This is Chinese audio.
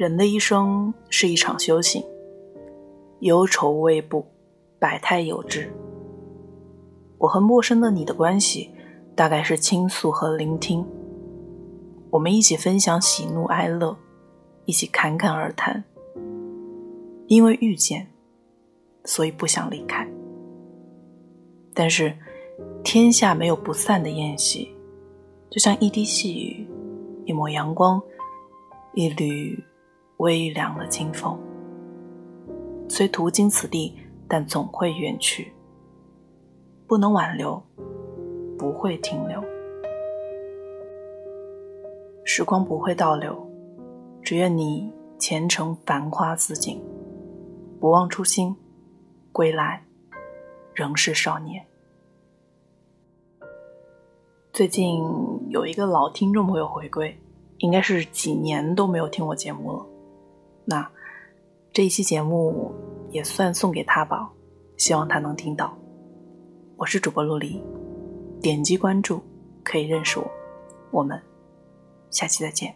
人的一生是一场修行，忧愁未卜，百态有之。我和陌生的你的关系，大概是倾诉和聆听。我们一起分享喜怒哀乐，一起侃侃而谈。因为遇见，所以不想离开。但是，天下没有不散的宴席，就像一滴细雨，一抹阳光，一缕微凉的清风。虽途经此地，但总会远去。不能挽留，不会停留。时光不会倒流，只愿你前程繁花似锦，不忘初心，归来仍是少年。最近有一个老听众朋友回归，应该是几年都没有听我节目了。那这一期节目也算送给他吧，希望他能听到。我是主播陆离，点击关注可以认识我，我们下期再见。